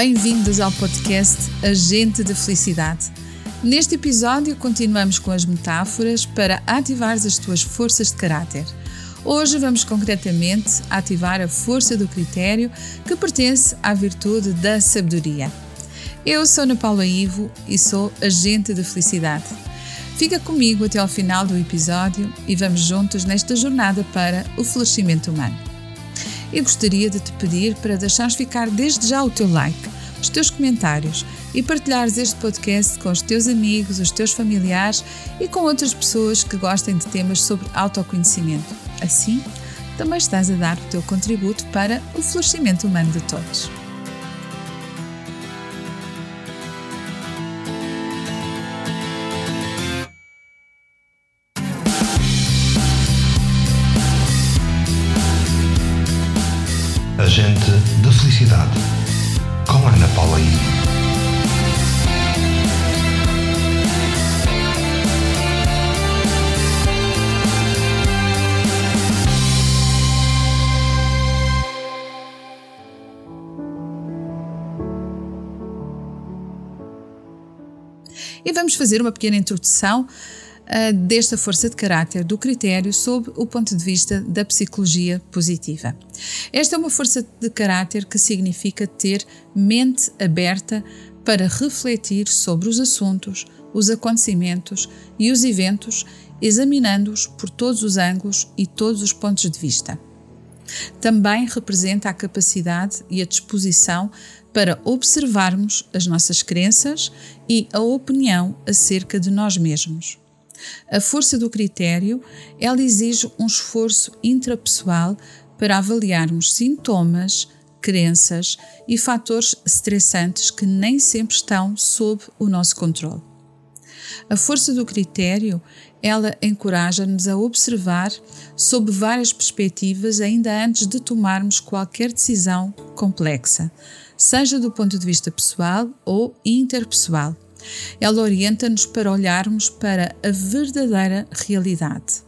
Bem-vindos ao podcast Agente da Felicidade. Neste episódio, continuamos com as metáforas para ativar as tuas forças de caráter. Hoje vamos concretamente ativar a força do critério que pertence à virtude da sabedoria. Eu sou Ana Paula Ivo e sou agente da felicidade. Fica comigo até ao final do episódio e vamos juntos nesta jornada para o florescimento humano eu gostaria de te pedir para deixares ficar desde já o teu like, os teus comentários e partilhares este podcast com os teus amigos, os teus familiares e com outras pessoas que gostem de temas sobre autoconhecimento. Assim, também estás a dar o teu contributo para o florescimento humano de todos. E vamos fazer uma pequena introdução uh, desta força de caráter do critério sob o ponto de vista da psicologia positiva. Esta é uma força de caráter que significa ter mente aberta para refletir sobre os assuntos, os acontecimentos e os eventos, examinando-os por todos os ângulos e todos os pontos de vista. Também representa a capacidade e a disposição para observarmos as nossas crenças e a opinião acerca de nós mesmos. A força do critério, ela exige um esforço intrapessoal para avaliarmos sintomas, crenças e fatores estressantes que nem sempre estão sob o nosso controle. A força do critério, ela encoraja-nos a observar sob várias perspectivas ainda antes de tomarmos qualquer decisão complexa, seja do ponto de vista pessoal ou interpessoal ela orienta-nos para olharmos para a verdadeira realidade.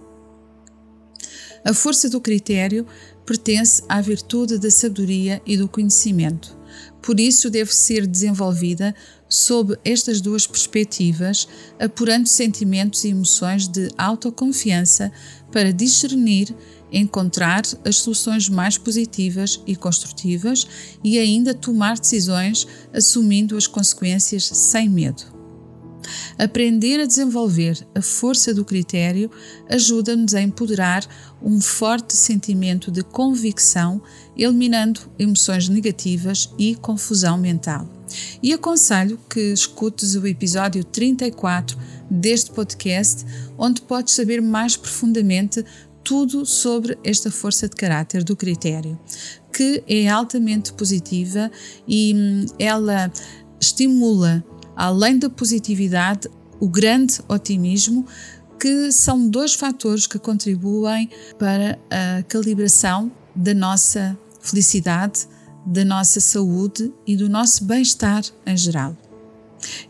A força do critério pertence à virtude da sabedoria e do conhecimento. Por isso, deve ser desenvolvida sob estas duas perspectivas, apurando sentimentos e emoções de autoconfiança para discernir, encontrar as soluções mais positivas e construtivas e ainda tomar decisões assumindo as consequências sem medo. Aprender a desenvolver a força do critério ajuda-nos a empoderar um forte sentimento de convicção, eliminando emoções negativas e confusão mental. E aconselho que escutes o episódio 34 deste podcast, onde podes saber mais profundamente tudo sobre esta força de caráter do critério, que é altamente positiva e hum, ela estimula além da positividade, o grande otimismo, que são dois fatores que contribuem para a calibração da nossa felicidade, da nossa saúde e do nosso bem-estar em geral.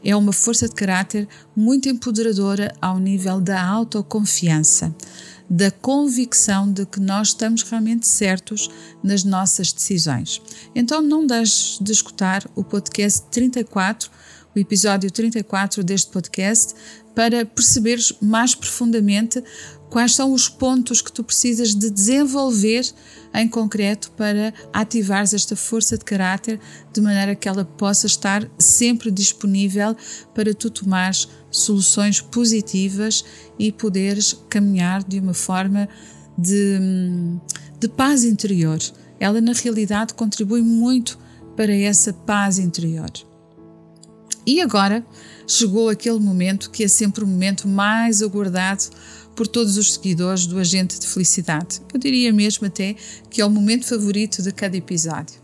É uma força de caráter muito empoderadora ao nível da autoconfiança, da convicção de que nós estamos realmente certos nas nossas decisões. Então não deixes de escutar o podcast 34 o episódio 34 deste podcast para perceberes mais profundamente quais são os pontos que tu precisas de desenvolver em concreto para ativares esta força de caráter de maneira que ela possa estar sempre disponível para tu tomares soluções positivas e poderes caminhar de uma forma de, de paz interior. Ela, na realidade, contribui muito para essa paz interior. E agora chegou aquele momento que é sempre o momento mais aguardado por todos os seguidores do Agente de Felicidade. Eu diria mesmo até que é o momento favorito de cada episódio.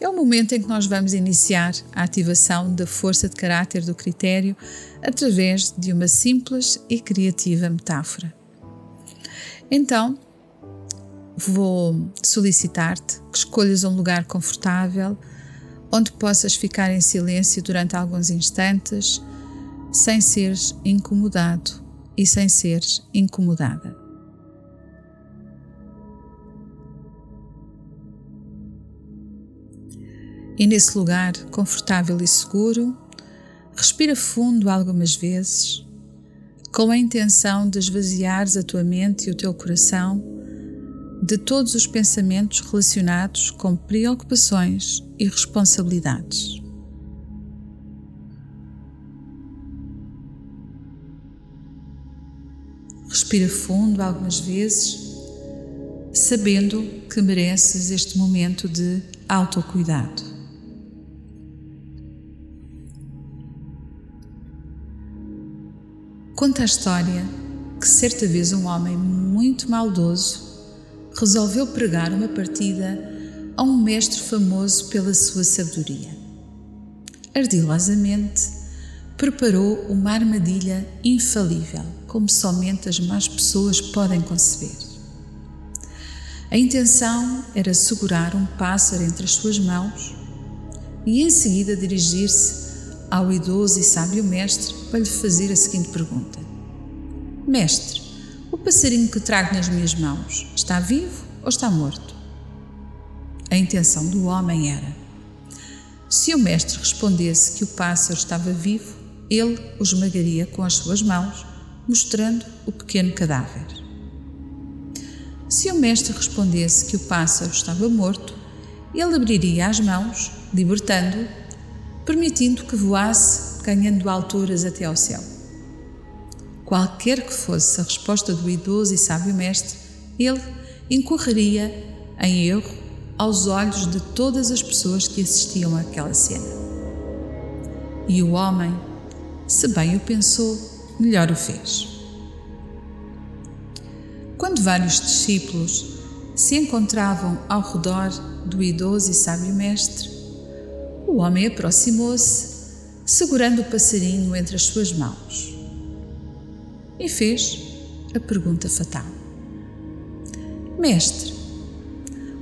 É o momento em que nós vamos iniciar a ativação da força de caráter do critério através de uma simples e criativa metáfora. Então, vou solicitar-te que escolhas um lugar confortável onde possas ficar em silêncio durante alguns instantes, sem seres incomodado e sem seres incomodada. E nesse lugar confortável e seguro, respira fundo algumas vezes, com a intenção de esvaziares a tua mente e o teu coração de todos os pensamentos relacionados com preocupações e responsabilidades. Respira fundo algumas vezes, sabendo que mereces este momento de autocuidado. Conta a história que certa vez um homem muito maldoso resolveu pregar uma partida a um mestre famoso pela sua sabedoria. Ardilosamente, preparou uma armadilha infalível, como somente as más pessoas podem conceber. A intenção era segurar um pássaro entre as suas mãos e em seguida dirigir-se ao idoso e sábio mestre para lhe fazer a seguinte pergunta: Mestre, o passarinho que trago nas minhas mãos está vivo ou está morto? A intenção do homem era: se o mestre respondesse que o pássaro estava vivo, ele o esmagaria com as suas mãos, mostrando o pequeno cadáver. Se o mestre respondesse que o pássaro estava morto, ele abriria as mãos, libertando-o, permitindo que voasse, ganhando alturas até ao céu. Qualquer que fosse a resposta do idoso e sábio mestre, ele incorreria em erro aos olhos de todas as pessoas que assistiam àquela cena. E o homem, se bem o pensou, melhor o fez. Quando vários discípulos se encontravam ao redor do idoso e sábio mestre, o homem aproximou-se, segurando o passarinho entre as suas mãos e fez a pergunta fatal: Mestre,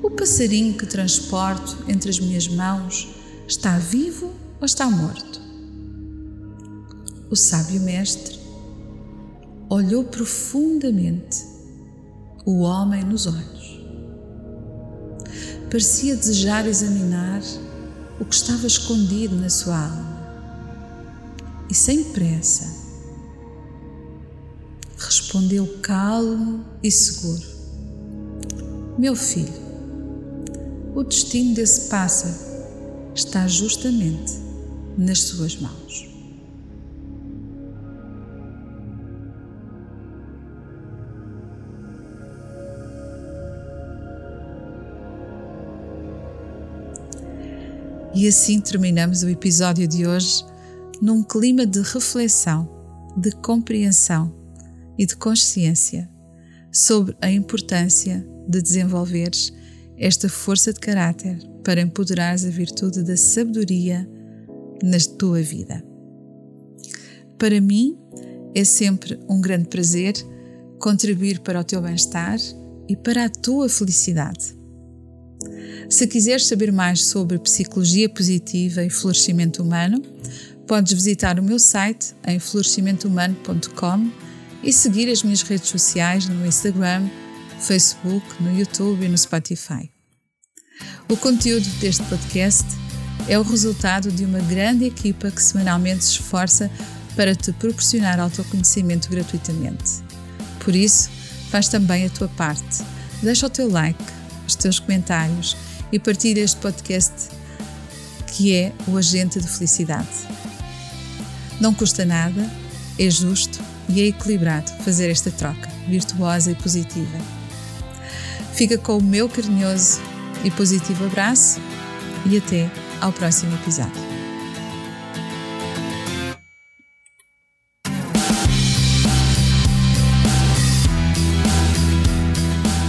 o passarinho que transporto entre as minhas mãos está vivo ou está morto? O sábio mestre olhou profundamente o homem nos olhos. Parecia desejar examinar o que estava escondido na sua alma. E sem pressa, respondeu calmo e seguro: Meu filho, o destino desse pássaro está justamente nas suas mãos. E assim terminamos o episódio de hoje num clima de reflexão, de compreensão e de consciência sobre a importância de desenvolveres esta força de caráter para empoderares a virtude da sabedoria na tua vida. Para mim, é sempre um grande prazer contribuir para o teu bem-estar e para a tua felicidade. Se quiseres saber mais sobre psicologia positiva e florescimento humano, podes visitar o meu site em florescimentohumano.com e seguir as minhas redes sociais no Instagram, Facebook, no YouTube e no Spotify. O conteúdo deste podcast é o resultado de uma grande equipa que semanalmente se esforça para te proporcionar autoconhecimento gratuitamente. Por isso, faz também a tua parte. Deixa o teu like, os teus comentários e partilha este podcast que é o agente de felicidade. Não custa nada, é justo e é equilibrado fazer esta troca virtuosa e positiva. Fica com o meu carinhoso e positivo abraço e até ao próximo episódio.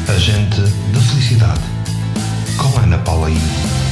Agente da Felicidade com Ana Paula Ivo.